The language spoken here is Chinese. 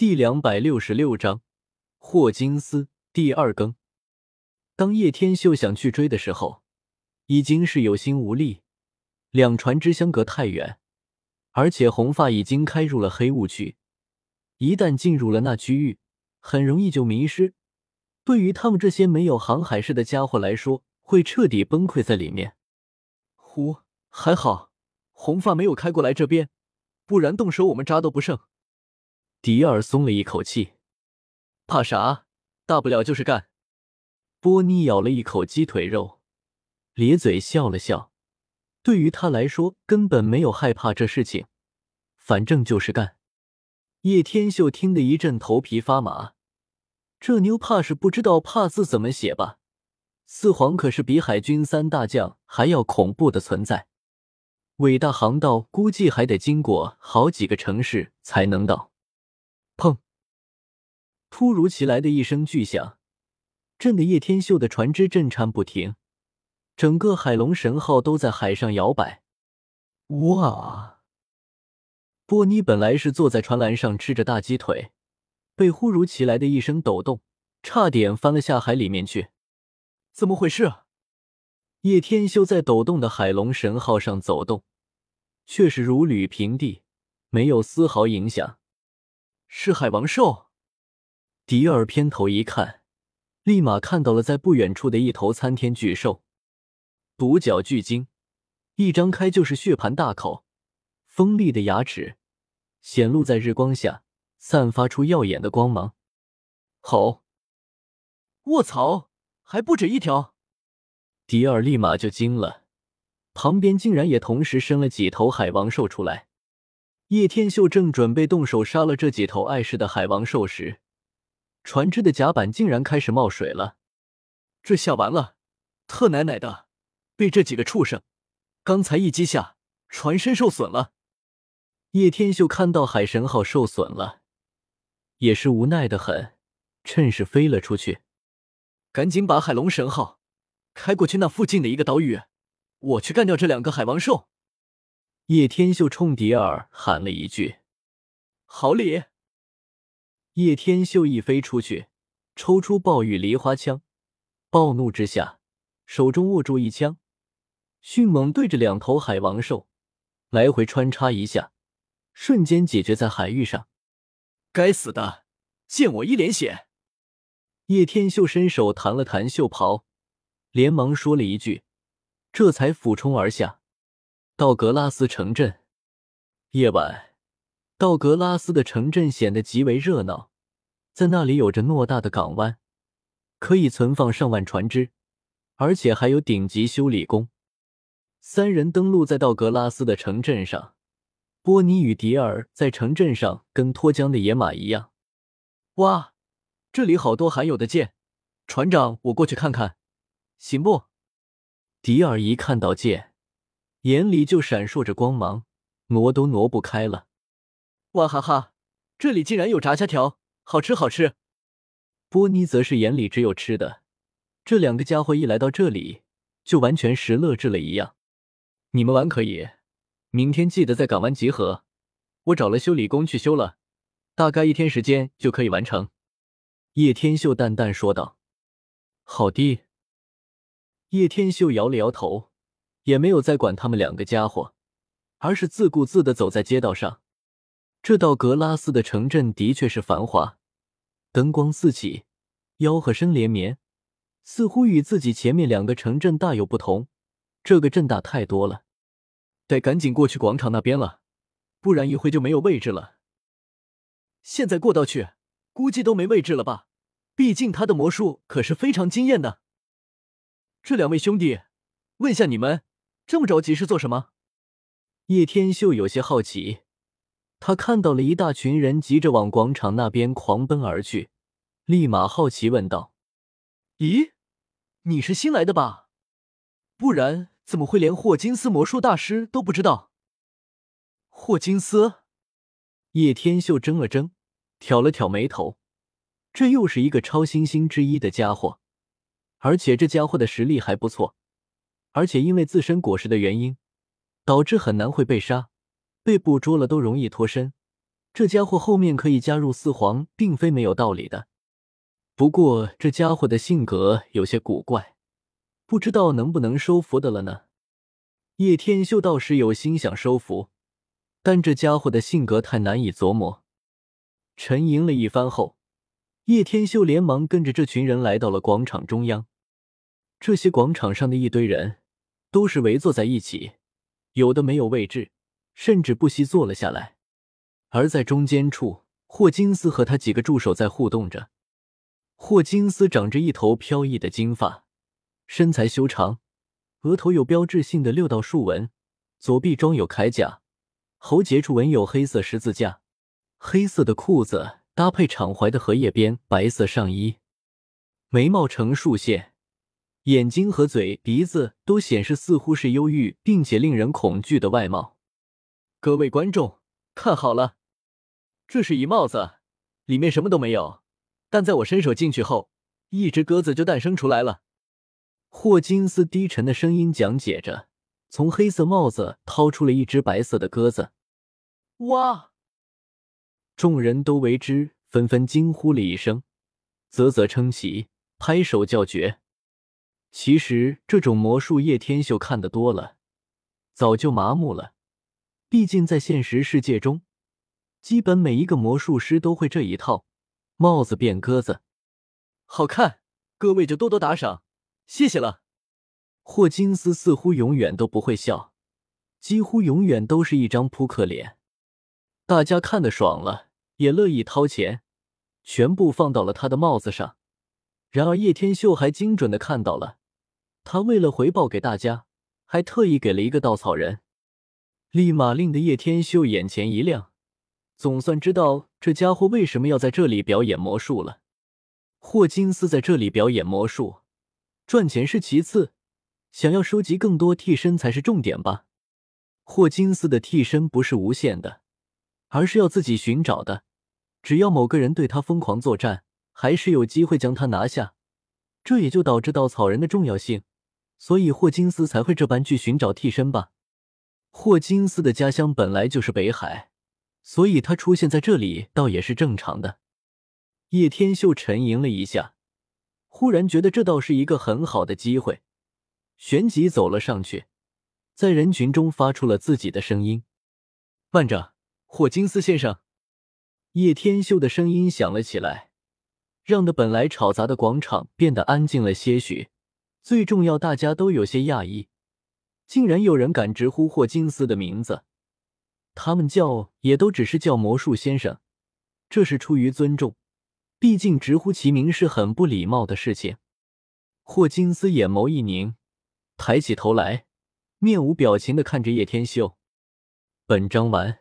第两百六十六章霍金斯第二更。当叶天秀想去追的时候，已经是有心无力。两船只相隔太远，而且红发已经开入了黑雾区，一旦进入了那区域，很容易就迷失。对于他们这些没有航海士的家伙来说，会彻底崩溃在里面。呼，还好红发没有开过来这边，不然动手我们渣都不剩。迪尔松了一口气，怕啥？大不了就是干。波尼咬了一口鸡腿肉，咧嘴笑了笑。对于他来说，根本没有害怕这事情，反正就是干。叶天秀听得一阵头皮发麻，这妞怕是不知道“怕”字怎么写吧？四皇可是比海军三大将还要恐怖的存在，伟大航道估计还得经过好几个城市才能到。砰！突如其来的一声巨响，震得叶天秀的船只震颤不停，整个海龙神号都在海上摇摆。哇！波尼本来是坐在船栏上吃着大鸡腿，被忽如其来的一声抖动，差点翻了下海里面去。怎么回事啊？叶天秀在抖动的海龙神号上走动，却是如履平地，没有丝毫影响。是海王兽。迪尔偏头一看，立马看到了在不远处的一头参天巨兽，独角巨鲸，一张开就是血盘大口，锋利的牙齿显露在日光下，散发出耀眼的光芒。好！卧槽，还不止一条！迪尔立马就惊了，旁边竟然也同时生了几头海王兽出来。叶天秀正准备动手杀了这几头碍事的海王兽时，船只的甲板竟然开始冒水了。这下完了，特奶奶的，被这几个畜生刚才一击下，船身受损了。叶天秀看到海神号受损了，也是无奈的很，趁势飞了出去，赶紧把海龙神号开过去那附近的一个岛屿，我去干掉这两个海王兽。叶天秀冲迪尔喊了一句：“好礼！”叶天秀一飞出去，抽出暴雨梨花枪，暴怒之下，手中握住一枪，迅猛对着两头海王兽来回穿插一下，瞬间解决在海域上。该死的，溅我一脸血！叶天秀伸手弹了弹袖袍，连忙说了一句，这才俯冲而下。道格拉斯城镇，夜晚，道格拉斯的城镇显得极为热闹。在那里有着偌大的港湾，可以存放上万船只，而且还有顶级修理工。三人登陆在道格拉斯的城镇上，波尼与迪尔在城镇上跟脱缰的野马一样。哇，这里好多罕有的剑，船长，我过去看看，行不？迪尔一看到剑。眼里就闪烁着光芒，挪都挪不开了。哇哈哈，这里竟然有炸虾条，好吃好吃。波尼则是眼里只有吃的，这两个家伙一来到这里，就完全食乐智了一样。你们玩可以，明天记得在港湾集合。我找了修理工去修了，大概一天时间就可以完成。叶天秀淡淡说道：“好的。”叶天秀摇了摇头。也没有再管他们两个家伙，而是自顾自的走在街道上。这道格拉斯的城镇的确是繁华，灯光四起，吆喝声连绵，似乎与自己前面两个城镇大有不同。这个镇大太多了，得赶紧过去广场那边了，不然一会就没有位置了。现在过道去，估计都没位置了吧？毕竟他的魔术可是非常惊艳的。这两位兄弟，问下你们。这么着急是做什么？叶天秀有些好奇，他看到了一大群人急着往广场那边狂奔而去，立马好奇问道：“咦，你是新来的吧？不然怎么会连霍金斯魔术大师都不知道？”霍金斯，叶天秀怔了怔，挑了挑眉头，这又是一个超新星之一的家伙，而且这家伙的实力还不错。而且因为自身果实的原因，导致很难会被杀，被捕捉了都容易脱身。这家伙后面可以加入四皇，并非没有道理的。不过这家伙的性格有些古怪，不知道能不能收服的了呢？叶天秀倒是有心想收服，但这家伙的性格太难以琢磨。沉吟了一番后，叶天秀连忙跟着这群人来到了广场中央。这些广场上的一堆人都是围坐在一起，有的没有位置，甚至不惜坐了下来。而在中间处，霍金斯和他几个助手在互动着。霍金斯长着一头飘逸的金发，身材修长，额头有标志性的六道竖纹，左臂装有铠甲，喉结处纹有黑色十字架，黑色的裤子搭配敞怀的荷叶边白色上衣，眉毛呈竖线，眼睛和嘴、鼻子都显示似乎是忧郁并且令人恐惧的外貌。各位观众，看好了。这是一帽子，里面什么都没有，但在我伸手进去后，一只鸽子就诞生出来了。霍金斯低沉的声音讲解着，从黑色帽子掏出了一只白色的鸽子。哇！众人都为之纷纷惊呼了一声，啧啧称奇，拍手叫绝。其实这种魔术，叶天秀看得多了，早就麻木了。毕竟在现实世界中。基本每一个魔术师都会这一套，帽子变鸽子，好看，各位就多多打赏，谢谢了。霍金斯似乎永远都不会笑，几乎永远都是一张扑克脸。大家看得爽了，也乐意掏钱，全部放到了他的帽子上。然而叶天秀还精准的看到了，他为了回报给大家，还特意给了一个稻草人，立马令的叶天秀眼前一亮。总算知道这家伙为什么要在这里表演魔术了。霍金斯在这里表演魔术，赚钱是其次，想要收集更多替身才是重点吧。霍金斯的替身不是无限的，而是要自己寻找的。只要某个人对他疯狂作战，还是有机会将他拿下。这也就导致稻草人的重要性，所以霍金斯才会这般去寻找替身吧。霍金斯的家乡本来就是北海。所以他出现在这里倒也是正常的。叶天秀沉吟了一下，忽然觉得这倒是一个很好的机会，旋即走了上去，在人群中发出了自己的声音：“慢着，霍金斯先生！”叶天秀的声音响了起来，让的本来吵杂的广场变得安静了些许。最重要，大家都有些讶异，竟然有人敢直呼霍金斯的名字。他们叫也都只是叫魔术先生，这是出于尊重，毕竟直呼其名是很不礼貌的事情。霍金斯眼眸一凝，抬起头来，面无表情的看着叶天秀。本章完。